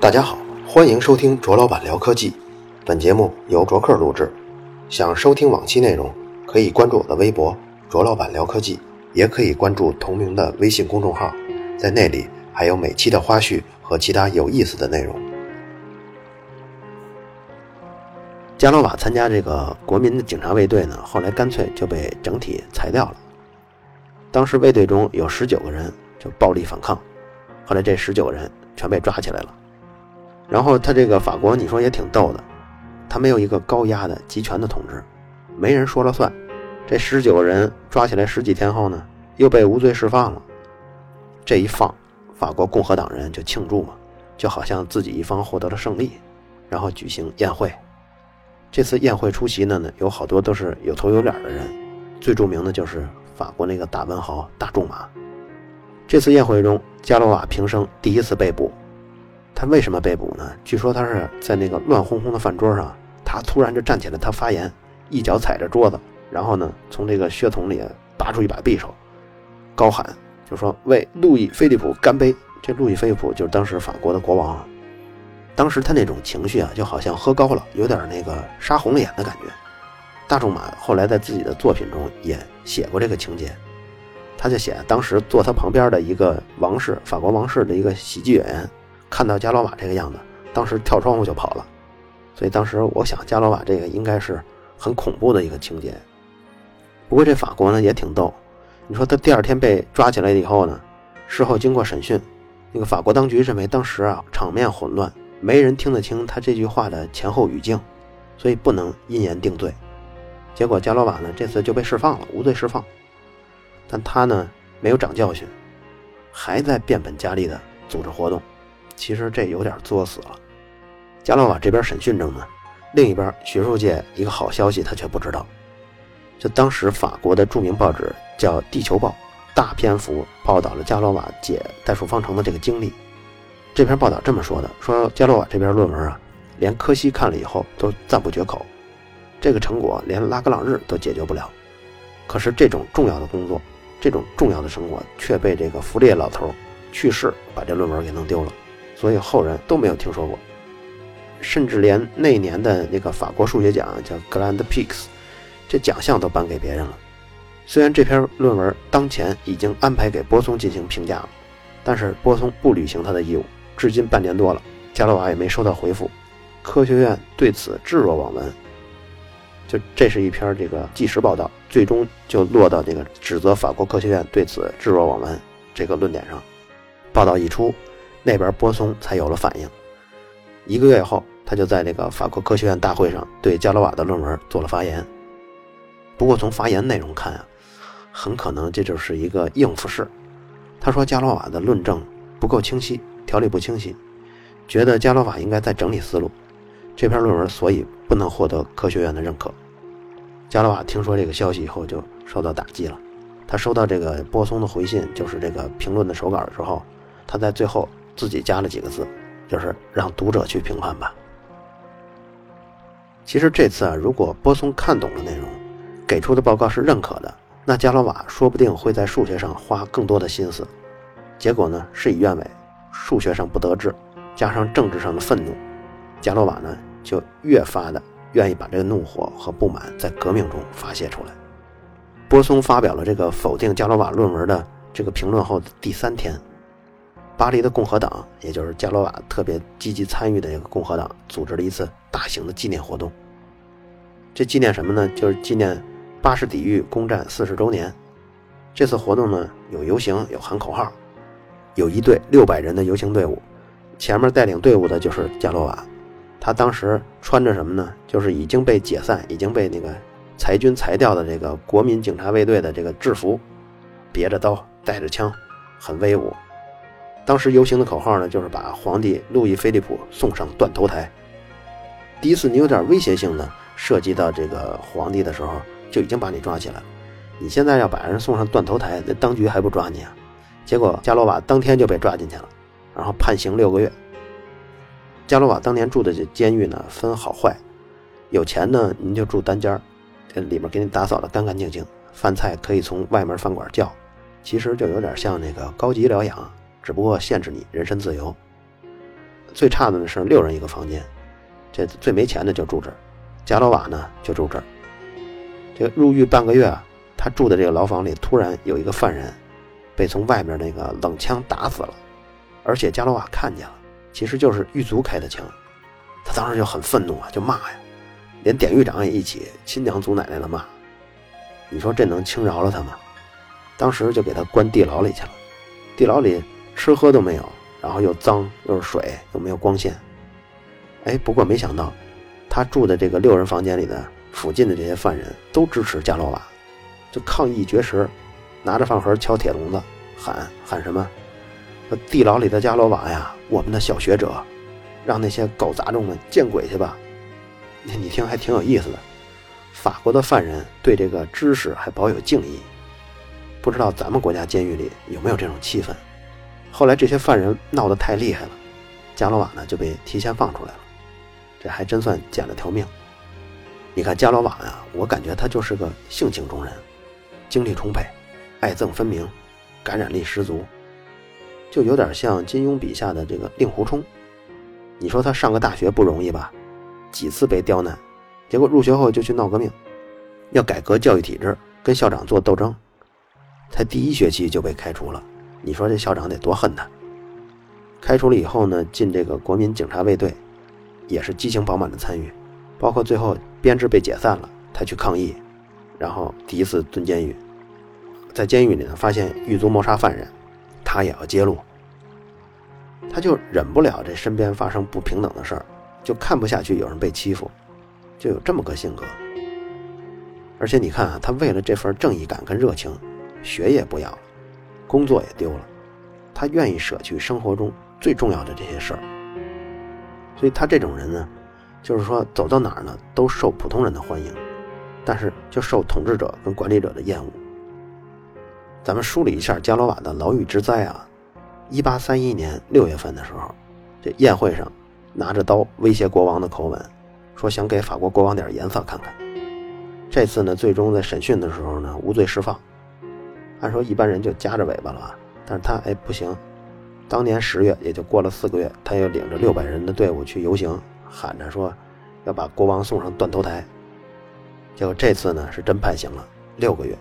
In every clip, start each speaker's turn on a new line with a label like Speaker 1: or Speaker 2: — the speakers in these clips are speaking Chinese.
Speaker 1: 大家好，欢迎收听卓老板聊科技。本节目由卓克录制。想收听往期内容，可以关注我的微博“卓老板聊科技”，也可以关注同名的微信公众号，在那里还有每期的花絮和其他有意思的内容。加罗瓦参加这个国民的警察卫队呢，后来干脆就被整体裁掉了。当时卫队中有十九个人就暴力反抗，后来这十九个人全被抓起来了。然后他这个法国，你说也挺逗的，他没有一个高压的集权的统治，没人说了算。这十九个人抓起来十几天后呢，又被无罪释放了。这一放，法国共和党人就庆祝嘛，就好像自己一方获得了胜利，然后举行宴会。这次宴会出席的呢，有好多都是有头有脸的人，最著名的就是法国那个大文豪大仲马。这次宴会中，加罗瓦平生第一次被捕。他为什么被捕呢？据说他是在那个乱哄哄的饭桌上，他突然就站起来，他发言，一脚踩着桌子，然后呢，从这个血桶里拔出一把匕首，高喊，就说为路易菲利普干杯。这路易菲利普就是当时法国的国王。当时他那种情绪啊，就好像喝高了，有点那个杀红了眼的感觉。大仲马后来在自己的作品中也写过这个情节，他就写当时坐他旁边的一个王室，法国王室的一个喜剧演员。看到加罗瓦这个样子，当时跳窗户就跑了。所以当时我想，加罗瓦这个应该是很恐怖的一个情节。不过这法国呢也挺逗，你说他第二天被抓起来以后呢，事后经过审讯，那个法国当局认为当时啊场面混乱，没人听得清他这句话的前后语境，所以不能因言定罪。结果加罗瓦呢这次就被释放了，无罪释放。但他呢没有长教训，还在变本加厉的组织活动。其实这有点作死了。加罗瓦这边审讯中呢，另一边学术界一个好消息他却不知道。就当时法国的著名报纸叫《地球报》，大篇幅报道了加罗瓦解代数方程的这个经历。这篇报道这么说的：说加罗瓦这篇论文啊，连柯西看了以后都赞不绝口。这个成果连拉格朗日都解决不了。可是这种重要的工作，这种重要的成果却被这个弗列老头去世，把这论文给弄丢了。所以后人都没有听说过，甚至连那年的那个法国数学奖叫 Grand Prix，这奖项都颁给别人了。虽然这篇论文当前已经安排给波松进行评价了，但是波松不履行他的义务，至今半年多了，加罗瓦也没收到回复。科学院对此置若罔闻。就这是一篇这个纪实报道，最终就落到那个指责法国科学院对此置若罔闻这个论点上。报道一出。那边波松才有了反应。一个月后，他就在这个法国科学院大会上对加罗瓦的论文做了发言。不过从发言内容看啊，很可能这就是一个应付式。他说加罗瓦的论证不够清晰，条理不清晰，觉得加罗瓦应该再整理思路。这篇论文所以不能获得科学院的认可。加罗瓦听说这个消息以后就受到打击了。他收到这个波松的回信，就是这个评论的手稿的时候，他在最后。自己加了几个字，就是让读者去评判吧。其实这次啊，如果波松看懂了内容，给出的报告是认可的，那加罗瓦说不定会在数学上花更多的心思。结果呢，事与愿违，数学上不得志，加上政治上的愤怒，加罗瓦呢就越发的愿意把这个怒火和不满在革命中发泄出来。波松发表了这个否定加罗瓦论文的这个评论后的第三天。巴黎的共和党，也就是加罗瓦特别积极参与的一个共和党，组织了一次大型的纪念活动。这纪念什么呢？就是纪念巴士底狱攻占四十周年。这次活动呢，有游行，有喊口号，有一队六百人的游行队伍，前面带领队伍的就是加罗瓦。他当时穿着什么呢？就是已经被解散、已经被那个裁军裁掉的这个国民警察卫队的这个制服，别着刀，带着枪，很威武。当时游行的口号呢，就是把皇帝路易菲利普送上断头台。第一次你有点威胁性的涉及到这个皇帝的时候，就已经把你抓起来了。你现在要把人送上断头台，那当局还不抓你啊？结果加罗瓦当天就被抓进去了，然后判刑六个月。加罗瓦当年住的这监狱呢，分好坏，有钱呢您就住单间儿，这里面给你打扫的干干净净，饭菜可以从外面饭馆叫。其实就有点像那个高级疗养，只不过限制你人身自由。最差的呢是六人一个房间，这最没钱的就住这儿。加罗瓦呢就住这儿。这入狱半个月啊，他住的这个牢房里突然有一个犯人被从外面那个冷枪打死了，而且加罗瓦看见了，其实就是狱卒开的枪。他当时就很愤怒啊，就骂呀，连典狱长也一起亲娘祖奶奶的骂。你说这能轻饶了他吗？当时就给他关地牢里去了。地牢里吃喝都没有，然后又脏又是水，又没有光线。哎，不过没想到，他住的这个六人房间里的附近的这些犯人都支持加罗瓦，就抗议绝食，拿着饭盒敲铁笼子，喊喊什么？地牢里的伽罗瓦呀，我们的小学者。让那些狗杂种们见鬼去吧！你听还挺有意思的。法国的犯人对这个知识还保有敬意，不知道咱们国家监狱里有没有这种气氛。后来这些犯人闹得太厉害了，伽罗瓦呢就被提前放出来了，这还真算捡了条命。你看伽罗瓦呀，我感觉他就是个性情中人，精力充沛，爱憎分明，感染力十足，就有点像金庸笔下的这个令狐冲。你说他上个大学不容易吧？几次被刁难，结果入学后就去闹革命，要改革教育体制，跟校长做斗争，才第一学期就被开除了。你说这校长得多恨他？开除了以后呢，进这个国民警察卫队，也是激情饱满的参与，包括最后编制被解散了，他去抗议，然后第一次蹲监狱，在监狱里呢发现狱卒谋杀犯人，他也要揭露。他就忍不了这身边发生不平等的事儿，就看不下去有人被欺负，就有这么个性格。而且你看啊，他为了这份正义感跟热情，学业不要了，工作也丢了，他愿意舍去生活中最重要的这些事儿。所以他这种人呢，就是说走到哪儿呢都受普通人的欢迎，但是就受统治者跟管理者的厌恶。咱们梳理一下加罗瓦的牢狱之灾啊。一八三一年六月份的时候，这宴会上拿着刀威胁国王的口吻，说想给法国国王点颜色看看。这次呢，最终在审讯的时候呢，无罪释放。按说一般人就夹着尾巴了，但是他哎不行。当年十月，也就过了四个月，他又领着六百人的队伍去游行，喊着说要把国王送上断头台。结果这次呢是真判刑了六个月。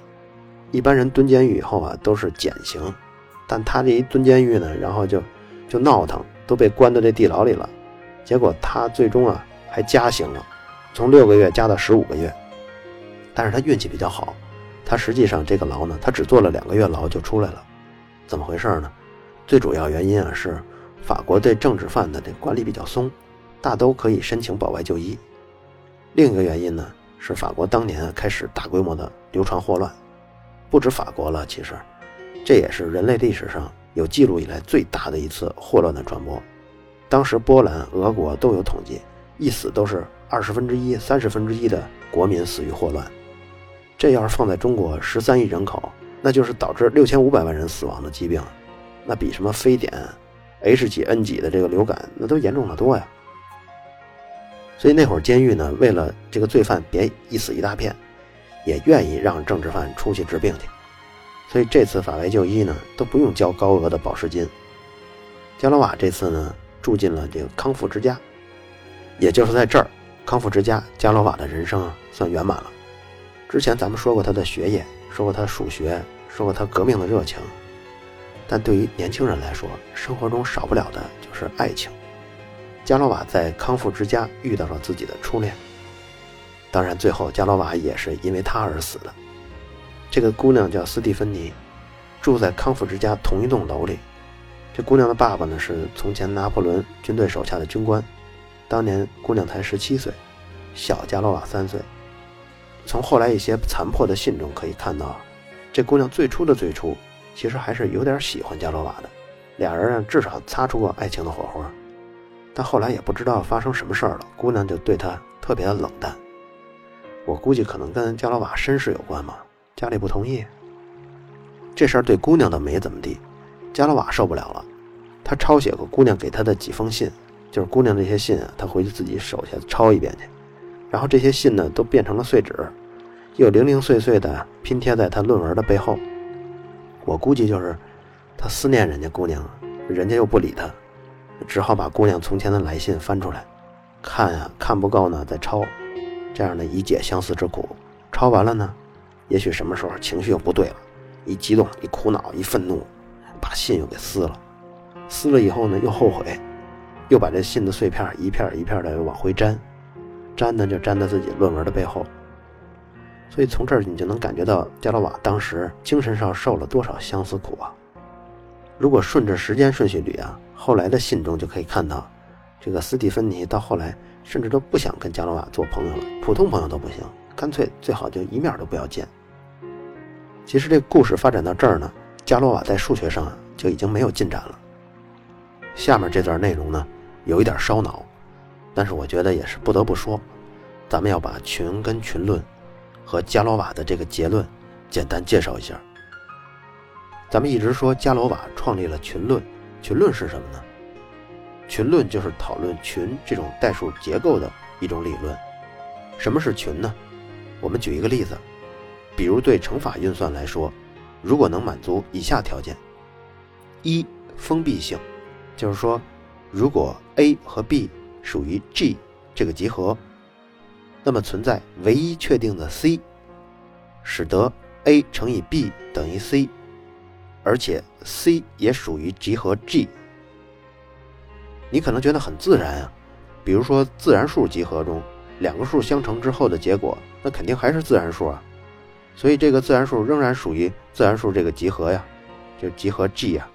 Speaker 1: 一般人蹲监狱以后啊，都是减刑。但他这一蹲监狱呢，然后就就闹腾，都被关到这地牢里了。结果他最终啊还加刑了，从六个月加到十五个月。但是他运气比较好，他实际上这个牢呢，他只坐了两个月牢就出来了。怎么回事呢？最主要原因啊是法国对政治犯的这管理比较松，大都可以申请保外就医。另一个原因呢是法国当年开始大规模的流传霍乱，不止法国了，其实。这也是人类历史上有记录以来最大的一次霍乱的传播。当时波兰、俄国都有统计，一死都是二十分之一、三十分之一的国民死于霍乱。这要是放在中国十三亿人口，那就是导致六千五百万人死亡的疾病，那比什么非典、H 几 N 几的这个流感那都严重的多呀。所以那会儿监狱呢，为了这个罪犯别一死一大片，也愿意让政治犯出去治病去。所以这次法外就医呢，都不用交高额的保释金。加罗瓦这次呢，住进了这个康复之家，也就是在这儿，康复之家，加罗瓦的人生算圆满了。之前咱们说过他的学业，说过他数学，说过他革命的热情，但对于年轻人来说，生活中少不了的就是爱情。加罗瓦在康复之家遇到了自己的初恋，当然最后加罗瓦也是因为他而死的。这个姑娘叫斯蒂芬妮，住在康复之家同一栋楼里。这姑娘的爸爸呢是从前拿破仑军队手下的军官，当年姑娘才十七岁，小加罗瓦三岁。从后来一些残破的信中可以看到，这姑娘最初的最初其实还是有点喜欢加罗瓦的，俩人啊至少擦出过爱情的火花。但后来也不知道发生什么事儿了，姑娘就对他特别的冷淡。我估计可能跟加罗瓦身世有关嘛。家里不同意，这事儿对姑娘倒没怎么地，加罗瓦受不了了，他抄写过姑娘给他的几封信，就是姑娘这些信啊，他回去自己手下抄一遍去，然后这些信呢都变成了碎纸，又零零碎碎的拼贴在他论文的背后。我估计就是他思念人家姑娘，人家又不理他，只好把姑娘从前的来信翻出来，看呀看不够呢再抄，这样呢以解相思之苦。抄完了呢，也许什么时候情绪又不对了，一激动一苦恼一愤怒，把信又给撕了，撕了以后呢又后悔，又把这信的碎片一片一片的往回粘，粘呢就粘在自己论文的背后。所以从这儿你就能感觉到加罗瓦当时精神上受了多少相思苦啊！如果顺着时间顺序捋啊，后来的信中就可以看到，这个斯蒂芬妮到后来甚至都不想跟加罗瓦做朋友了，普通朋友都不行，干脆最好就一面都不要见。其实这故事发展到这儿呢，加罗瓦在数学上就已经没有进展了。下面这段内容呢，有一点烧脑，但是我觉得也是不得不说，咱们要把群跟群论。和加罗瓦的这个结论，简单介绍一下。咱们一直说加罗瓦创立了群论，群论是什么呢？群论就是讨论群这种代数结构的一种理论。什么是群呢？我们举一个例子，比如对乘法运算来说，如果能满足以下条件：一、封闭性，就是说，如果 a 和 b 属于 G 这个集合。那么存在唯一确定的 c，使得 a 乘以 b 等于 c，而且 c 也属于集合 G。你可能觉得很自然啊，比如说自然数集合中，两个数相乘之后的结果，那肯定还是自然数啊，所以这个自然数仍然属于自然数这个集合呀，就集合 G 呀。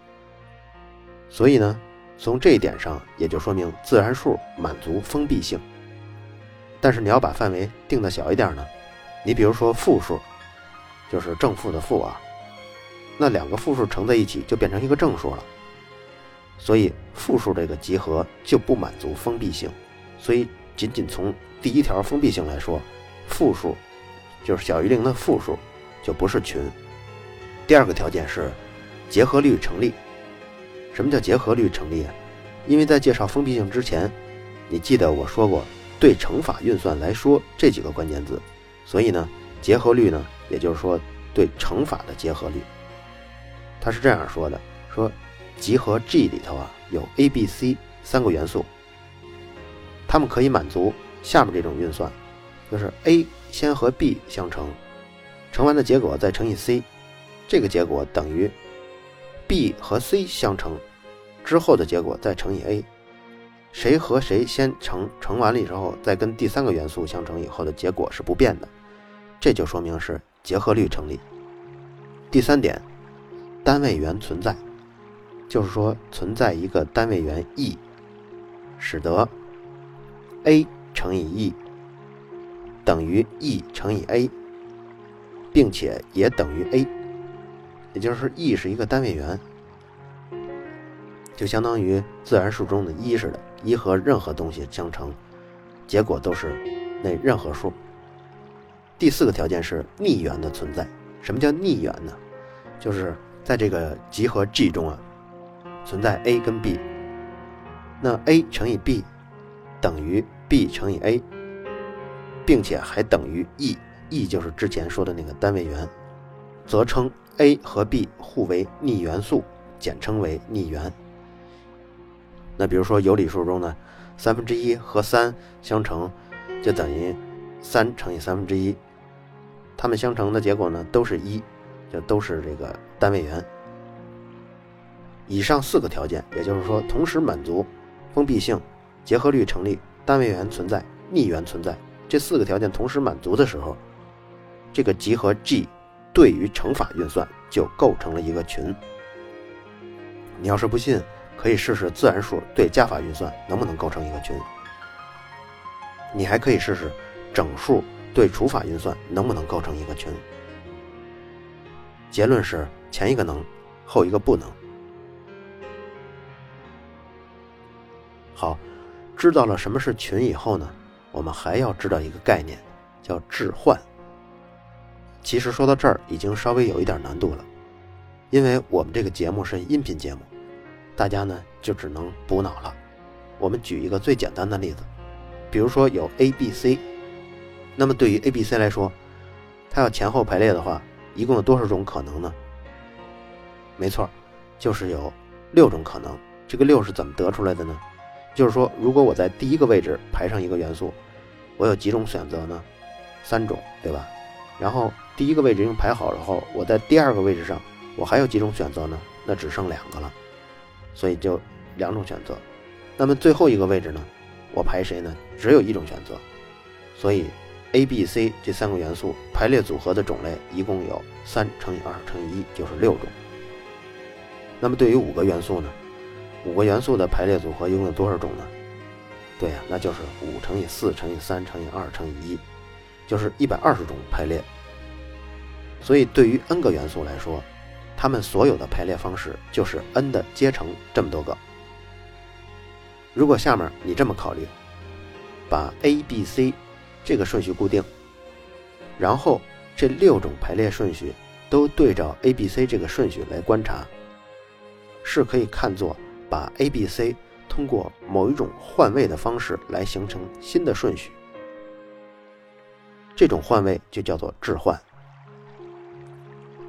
Speaker 1: 所以呢，从这一点上也就说明自然数满足封闭性。但是你要把范围定的小一点呢，你比如说负数，就是正负的负啊，那两个负数乘在一起就变成一个正数了，所以负数这个集合就不满足封闭性，所以仅仅从第一条封闭性来说，负数就是小于零的负数就不是群。第二个条件是结合律成立。什么叫结合律成立？因为在介绍封闭性之前，你记得我说过。对乘法运算来说，这几个关键字，所以呢，结合律呢，也就是说对乘法的结合律。他是这样说的：说集合 G 里头啊有 A、B、C 三个元素，它们可以满足下面这种运算，就是 A 先和 B 相乘，乘完的结果再乘以 C，这个结果等于 B 和 C 相乘之后的结果再乘以 A。谁和谁先乘乘完了以后，再跟第三个元素相乘以后的结果是不变的，这就说明是结合律成立。第三点，单位元存在，就是说存在一个单位元 e，使得 a 乘以 e 等于 e 乘以 a，并且也等于 a，也就是 e 是一个单位元，就相当于自然数中的一似的。一和任何东西相乘，结果都是那任何数。第四个条件是逆元的存在。什么叫逆元呢？就是在这个集合 G 中啊，存在 a 跟 b，那 a 乘以 b 等于 b 乘以 a，并且还等于 e，e 就是之前说的那个单位元，则称 a 和 b 互为逆元素，简称为逆元。那比如说有理数中呢，三分之一和三相乘，就等于三乘以三分之一，它们相乘的结果呢都是一，就都是这个单位元。以上四个条件，也就是说同时满足封闭性、结合律成立、单位元存在、逆元存在这四个条件同时满足的时候，这个集合 G 对于乘法运算就构成了一个群。你要是不信。可以试试自然数对加法运算能不能构成一个群。你还可以试试整数对除法运算能不能构成一个群。结论是前一个能，后一个不能。好，知道了什么是群以后呢，我们还要知道一个概念，叫置换。其实说到这儿已经稍微有一点难度了，因为我们这个节目是音频节目。大家呢就只能补脑了。我们举一个最简单的例子，比如说有 A、B、C，那么对于 A、B、C 来说，它要前后排列的话，一共有多少种可能呢？没错，就是有六种可能。这个六是怎么得出来的呢？就是说，如果我在第一个位置排上一个元素，我有几种选择呢？三种，对吧？然后第一个位置已经排好了后，我在第二个位置上，我还有几种选择呢？那只剩两个了，所以就两种选择。那么最后一个位置呢？我排谁呢？只有一种选择。所以 A、B、C 这三个元素排列组合的种类一共有三乘以二乘以一，就是六种。那么对于五个元素呢？五个元素的排列组合一共有多少种呢？对呀，那就是五乘以四乘以三乘以二乘以一，就是一百二十种排列。所以对于 n 个元素来说，它们所有的排列方式就是 n 的阶乘这么多个。如果下面你这么考虑，把 A、B、C 这个顺序固定，然后这六种排列顺序都对照 A、B、C 这个顺序来观察，是可以看作把 A、B、C 通过某一种换位的方式来形成新的顺序。这种换位就叫做置换。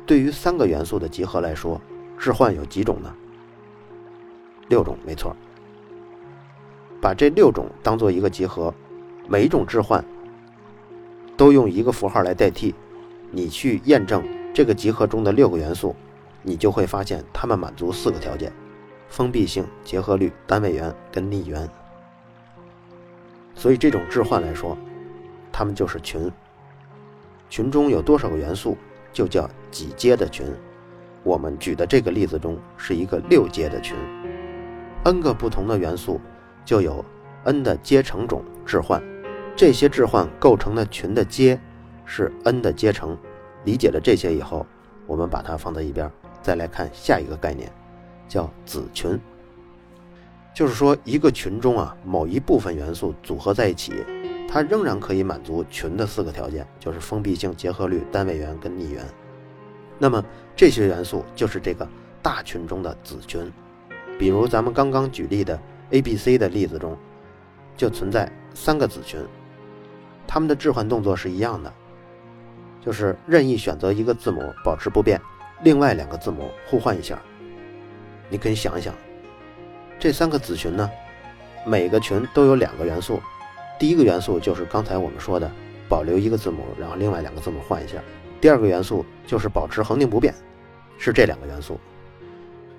Speaker 1: 对于三个元素的集合来说，置换有几种呢？六种，没错。把这六种当做一个集合，每一种置换都用一个符号来代替，你去验证这个集合中的六个元素，你就会发现它们满足四个条件：封闭性、结合律、单位元跟逆元。所以这种置换来说，它们就是群。群中有多少个元素，就叫几阶的群。我们举的这个例子中是一个六阶的群，n 个不同的元素。就有 n 的阶乘种置换，这些置换构成的群的阶是 n 的阶乘。理解了这些以后，我们把它放在一边，再来看下一个概念，叫子群。就是说，一个群中啊，某一部分元素组合在一起，它仍然可以满足群的四个条件，就是封闭性、结合律、单位元跟逆元。那么这些元素就是这个大群中的子群。比如咱们刚刚举例的。A、B、C 的例子中，就存在三个子群，它们的置换动作是一样的，就是任意选择一个字母保持不变，另外两个字母互换一下。你可以想一想，这三个子群呢，每个群都有两个元素，第一个元素就是刚才我们说的保留一个字母，然后另外两个字母换一下；第二个元素就是保持恒定不变，是这两个元素。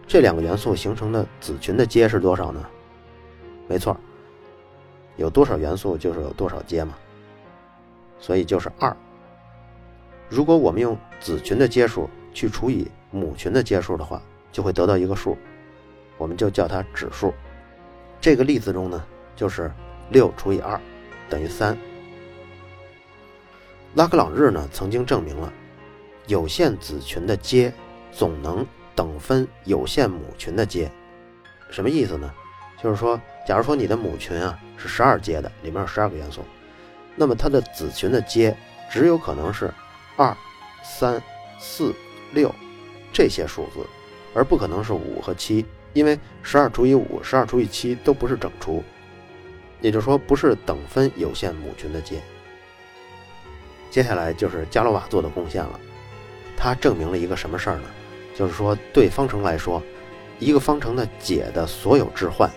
Speaker 1: 这两个元素形成的子群的阶是多少呢？没错，有多少元素就是有多少阶嘛，所以就是二。如果我们用子群的阶数去除以母群的阶数的话，就会得到一个数，我们就叫它指数。这个例子中呢，就是六除以二等于三。拉格朗日呢曾经证明了有限子群的阶总能等分有限母群的阶，什么意思呢？就是说。假如说你的母群啊是十二阶的，里面有十二个元素，那么它的子群的阶只有可能是二、三、四、六这些数字，而不可能是五和七，因为十二除以五、十二除以七都不是整除，也就是说不是等分有限母群的阶。接下来就是伽罗瓦做的贡献了，他证明了一个什么事儿呢？就是说对方程来说，一个方程的解的所有置换。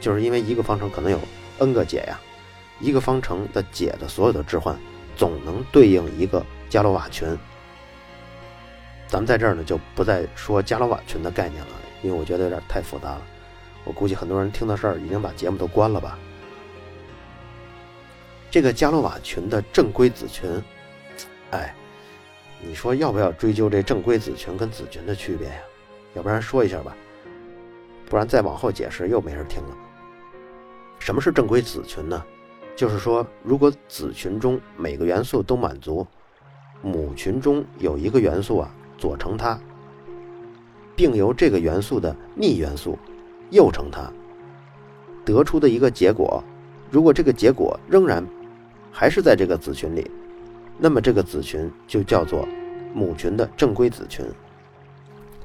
Speaker 1: 就是因为一个方程可能有 n 个解呀，一个方程的解的所有的置换总能对应一个伽罗瓦群。咱们在这儿呢就不再说伽罗瓦群的概念了，因为我觉得有点太复杂了。我估计很多人听到这儿已经把节目都关了吧。这个伽罗瓦群的正规子群，哎，你说要不要追究这正规子群跟子群的区别呀？要不然说一下吧，不然再往后解释又没人听了。什么是正规子群呢？就是说，如果子群中每个元素都满足，母群中有一个元素啊左乘它，并由这个元素的逆元素右乘它，得出的一个结果，如果这个结果仍然还是在这个子群里，那么这个子群就叫做母群的正规子群。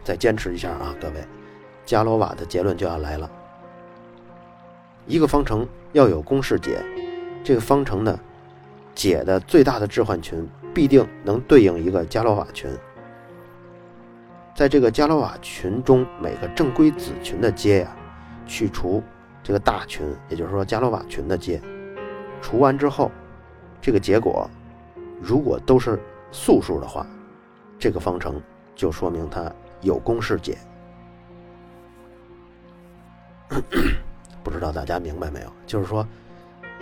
Speaker 1: 再坚持一下啊，各位，伽罗瓦的结论就要来了。一个方程要有公式解，这个方程的解的最大的置换群必定能对应一个伽罗瓦群。在这个伽罗瓦群中每个正规子群的阶呀，去除这个大群，也就是说伽罗瓦群的阶，除完之后，这个结果如果都是素数的话，这个方程就说明它有公式解。不知道大家明白没有？就是说，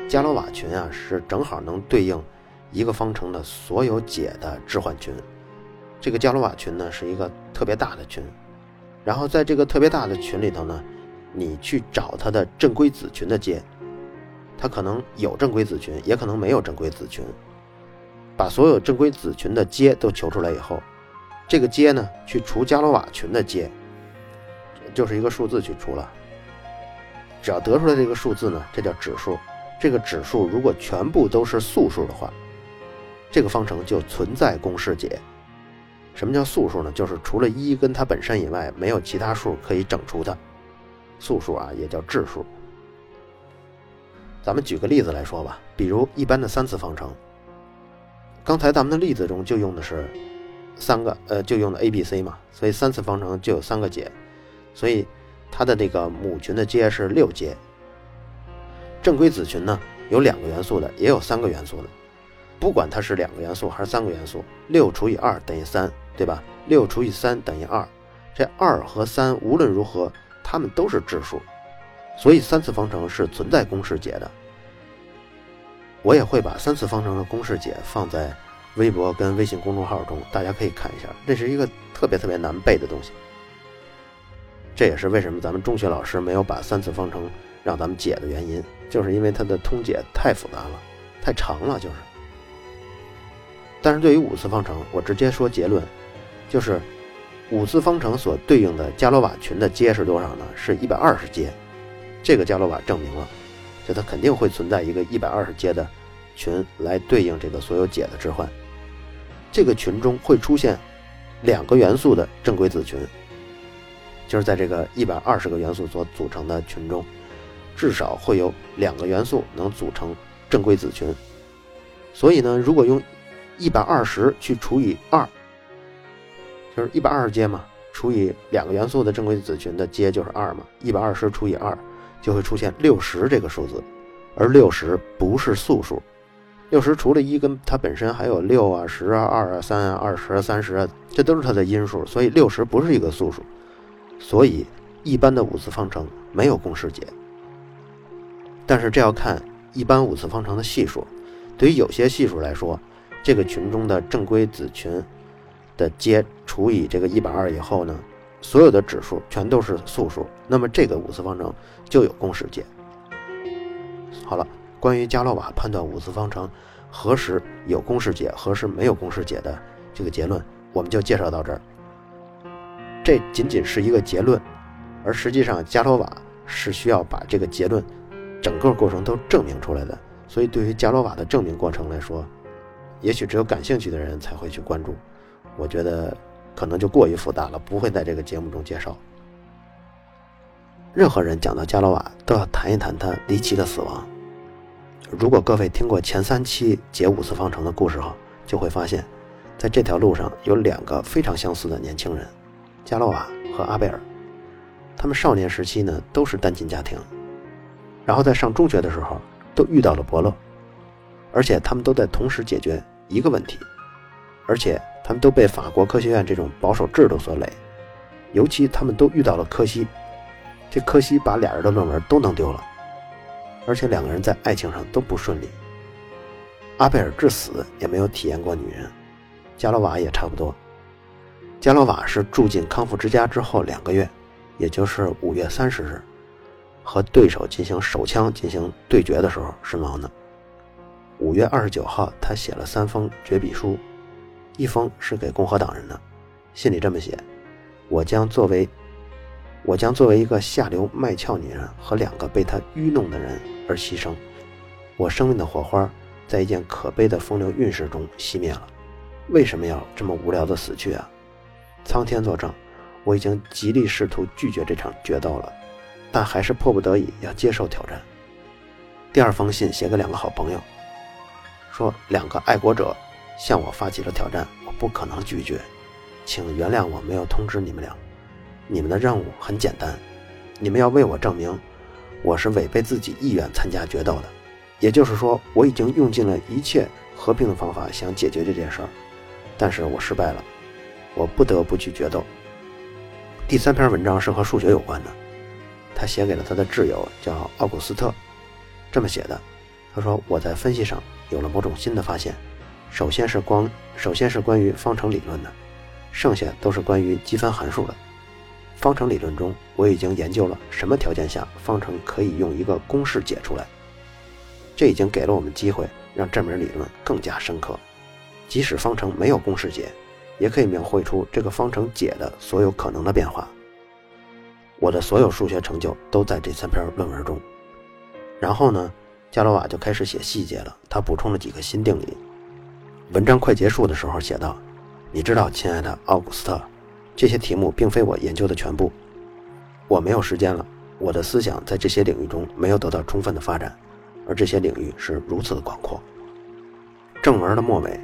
Speaker 1: 伽罗瓦群啊，是正好能对应一个方程的所有解的置换群。这个伽罗瓦群呢，是一个特别大的群。然后在这个特别大的群里头呢，你去找它的正规子群的阶，它可能有正规子群，也可能没有正规子群。把所有正规子群的阶都求出来以后，这个阶呢，去除伽罗瓦群的阶，就是一个数字去除了。只要得出来这个数字呢，这叫指数。这个指数如果全部都是素数的话，这个方程就存在公式解。什么叫素数呢？就是除了一跟它本身以外，没有其他数可以整除它。素数啊，也叫质数。咱们举个例子来说吧，比如一般的三次方程。刚才咱们的例子中就用的是三个，呃，就用的 a、b、c 嘛，所以三次方程就有三个解，所以。它的那个母群的阶是六阶，正规子群呢有两个元素的，也有三个元素的。不管它是两个元素还是三个元素，六除以二等于三，对吧？六除以三等于二，这二和三无论如何，它们都是质数，所以三次方程是存在公式解的。我也会把三次方程的公式解放在微博跟微信公众号中，大家可以看一下。这是一个特别特别难背的东西。这也是为什么咱们中学老师没有把三次方程让咱们解的原因，就是因为它的通解太复杂了，太长了，就是。但是对于五次方程，我直接说结论，就是五次方程所对应的伽罗瓦群的阶是多少呢？是一百二十阶。这个伽罗瓦证明了，就它肯定会存在一个一百二十阶的群来对应这个所有解的置换。这个群中会出现两个元素的正规子群。就是在这个一百二十个元素所组成的群中，至少会有两个元素能组成正规子群。所以呢，如果用一百二十去除以二，就是一百二十阶嘛，除以两个元素的正规子群的阶就是二嘛。一百二十除以二就会出现六十这个数字，而六十不是素数。六十除了一跟它本身还有六啊、十啊、二啊、三啊、二十啊、三十啊，这都是它的因数，所以六十不是一个素数。所以，一般的五次方程没有公式解。但是这要看一般五次方程的系数。对于有些系数来说，这个群中的正规子群的阶除以这个一百二以后呢，所有的指数全都是素数，那么这个五次方程就有公式解。好了，关于伽罗瓦判断五次方程何时有公式解，何时没有公式解的这个结论，我们就介绍到这儿。这仅仅是一个结论，而实际上伽罗瓦是需要把这个结论整个过程都证明出来的。所以，对于伽罗瓦的证明过程来说，也许只有感兴趣的人才会去关注。我觉得可能就过于复杂了，不会在这个节目中介绍。任何人讲到伽罗瓦，都要谈一谈他离奇的死亡。如果各位听过前三期解五次方程的故事后，就会发现，在这条路上有两个非常相似的年轻人。加洛瓦和阿贝尔，他们少年时期呢都是单亲家庭，然后在上中学的时候都遇到了伯乐，而且他们都在同时解决一个问题，而且他们都被法国科学院这种保守制度所累，尤其他们都遇到了柯西，这柯西把俩人的论文都弄丢了，而且两个人在爱情上都不顺利。阿贝尔至死也没有体验过女人，加洛瓦也差不多。加罗瓦是住进康复之家之后两个月，也就是五月三十日，和对手进行手枪进行对决的时候身亡的。五月二十九号，他写了三封绝笔书，一封是给共和党人的，信里这么写：“我将作为，我将作为一个下流卖俏女人和两个被他愚弄的人而牺牲，我生命的火花在一件可悲的风流韵事中熄灭了。为什么要这么无聊的死去啊？”苍天作证，我已经极力试图拒绝这场决斗了，但还是迫不得已要接受挑战。第二封信写给两个好朋友，说两个爱国者向我发起了挑战，我不可能拒绝。请原谅我没有通知你们俩。你们的任务很简单，你们要为我证明我是违背自己意愿参加决斗的。也就是说，我已经用尽了一切和平的方法想解决这件事儿，但是我失败了，我不得不去决斗。第三篇文章是和数学有关的，他写给了他的挚友叫奥古斯特，这么写的：他说我在分析上有了某种新的发现，首先是光，首先是关于方程理论的，剩下都是关于积分函数的。方程理论中，我已经研究了什么条件下方程可以用一个公式解出来。这已经给了我们机会，让这门理论更加深刻。即使方程没有公式解，也可以描绘出这个方程解的所有可能的变化。我的所有数学成就都在这三篇论文中。然后呢，加罗瓦就开始写细节了。他补充了几个新定理。文章快结束的时候写道：“你知道，亲爱的奥古斯特，这些题目并非我研究的全部。我没有时间了。我的思想在这些领域中没有得到充分的发展。”而这些领域是如此的广阔。正文的末尾，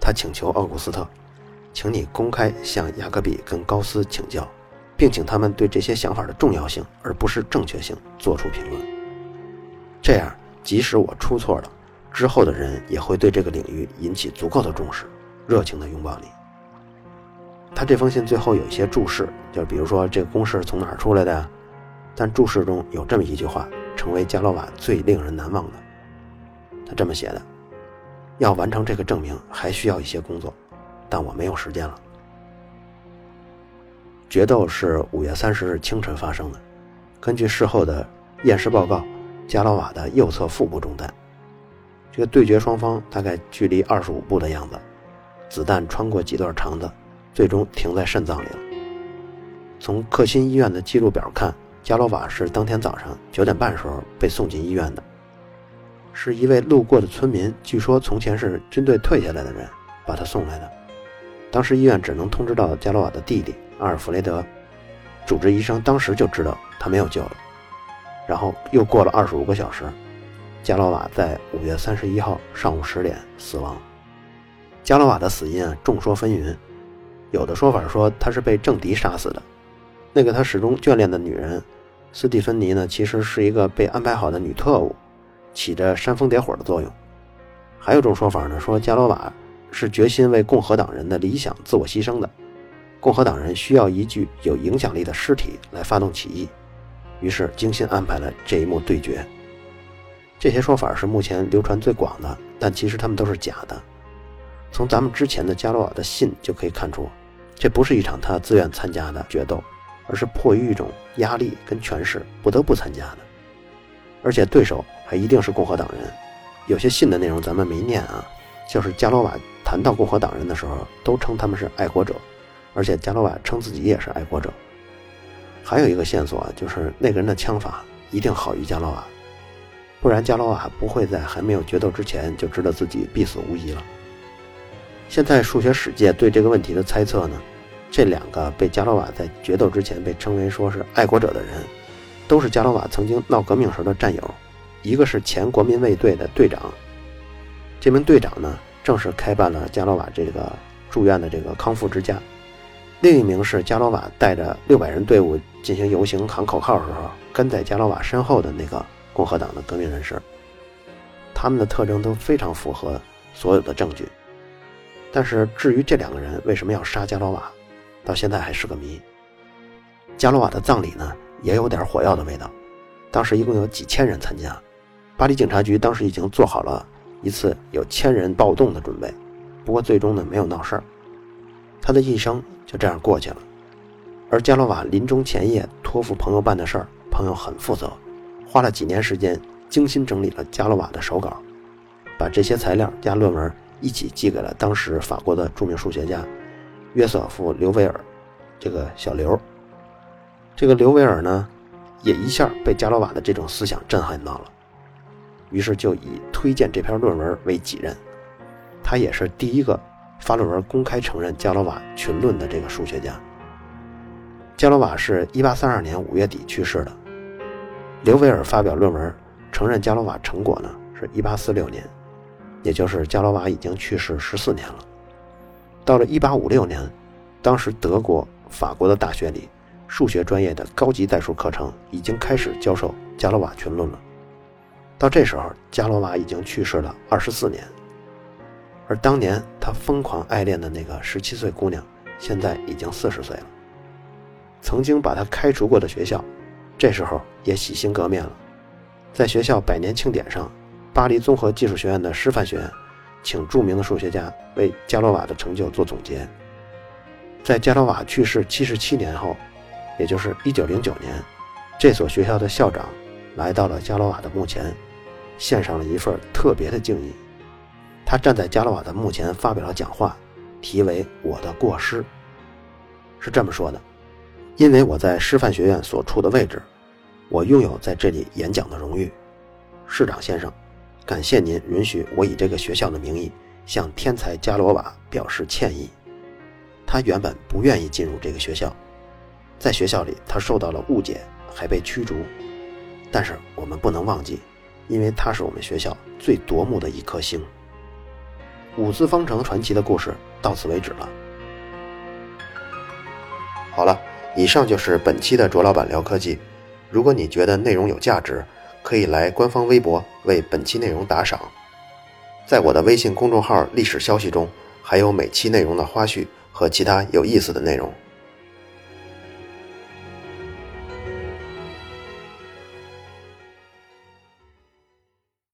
Speaker 1: 他请求奥古斯特，请你公开向雅各比跟高斯请教，并请他们对这些想法的重要性而不是正确性做出评论。这样，即使我出错了，之后的人也会对这个领域引起足够的重视，热情地拥抱你。他这封信最后有一些注释，就比如说这个公式从哪儿出来的呀？但注释中有这么一句话。成为加罗瓦最令人难忘的。他这么写的：“要完成这个证明，还需要一些工作，但我没有时间了。”决斗是五月三十日清晨发生的。根据事后的验尸报告，加罗瓦的右侧腹部中弹。这个对决双方大概距离二十五步的样子，子弹穿过几段肠子，最终停在肾脏里了。从克辛医院的记录表看。加罗瓦是当天早上九点半时候被送进医院的，是一位路过的村民，据说从前是军队退下来的人把他送来的。当时医院只能通知到加罗瓦的弟弟阿尔弗雷德，主治医生当时就知道他没有救了。然后又过了二十五个小时，加罗瓦在五月三十一号上午十点死亡。加罗瓦的死因啊众说纷纭，有的说法说他是被政敌杀死的，那个他始终眷恋的女人。斯蒂芬妮呢，其实是一个被安排好的女特务，起着煽风点火的作用。还有种说法呢，说加罗瓦是决心为共和党人的理想自我牺牲的。共和党人需要一具有影响力的尸体来发动起义，于是精心安排了这一幕对决。这些说法是目前流传最广的，但其实他们都是假的。从咱们之前的加罗瓦的信就可以看出，这不是一场他自愿参加的决斗。而是迫于一种压力跟权势不得不参加的，而且对手还一定是共和党人。有些信的内容咱们没念啊，就是加罗瓦谈到共和党人的时候，都称他们是爱国者，而且加罗瓦称自己也是爱国者。还有一个线索就是那个人的枪法一定好于加罗瓦，不然加罗瓦不会在还没有决斗之前就知道自己必死无疑了。现在数学史界对这个问题的猜测呢？这两个被加罗瓦在决斗之前被称为说是爱国者的人，都是加罗瓦曾经闹革命时的战友。一个是前国民卫队的队长，这名队长呢正是开办了加罗瓦这个住院的这个康复之家。另一名是加罗瓦带着六百人队伍进行游行喊口号时候跟在加罗瓦身后的那个共和党的革命人士。他们的特征都非常符合所有的证据。但是至于这两个人为什么要杀加罗瓦？到现在还是个谜。加罗瓦的葬礼呢，也有点火药的味道。当时一共有几千人参加，巴黎警察局当时已经做好了一次有千人暴动的准备。不过最终呢，没有闹事儿。他的一生就这样过去了。而加罗瓦临终前夜托付朋友办的事儿，朋友很负责，花了几年时间精心整理了加罗瓦的手稿，把这些材料加论文一起寄给了当时法国的著名数学家。约瑟夫·刘维尔，这个小刘，这个刘维尔呢，也一下被加罗瓦的这种思想震撼到了，于是就以推荐这篇论文为己任。他也是第一个发论文公开承认加罗瓦群论的这个数学家。加罗瓦是一八三二年五月底去世的，刘维尔发表论文承认加罗瓦成果呢，是一八四六年，也就是加罗瓦已经去世十四年了。到了1856年，当时德国、法国的大学里，数学专业的高级代数课程已经开始教授伽罗瓦群论了。到这时候，伽罗瓦已经去世了二十四年，而当年他疯狂爱恋的那个十七岁姑娘，现在已经四十岁了。曾经把他开除过的学校，这时候也洗心革面了。在学校百年庆典上，巴黎综合技术学院的师范学院请著名的数学家为伽罗瓦的成就做总结。在伽罗瓦去世七十七年后，也就是一九零九年，这所学校的校长来到了伽罗瓦的墓前。献上了一份特别的敬意。他站在加罗瓦的墓前发表了讲话，题为“我的过失”，是这么说的：“因为我在师范学院所处的位置，我拥有在这里演讲的荣誉。市长先生，感谢您允许我以这个学校的名义向天才加罗瓦表示歉意。他原本不愿意进入这个学校，在学校里他受到了误解，还被驱逐。但是我们不能忘记。”因为他是我们学校最夺目的一颗星。五次方程传奇的故事到此为止了。好了，以上就是本期的卓老板聊科技。如果你觉得内容有价值，可以来官方微博为本期内容打赏。在我的微信公众号历史消息中，还有每期内容的花絮和其他有意思的内容。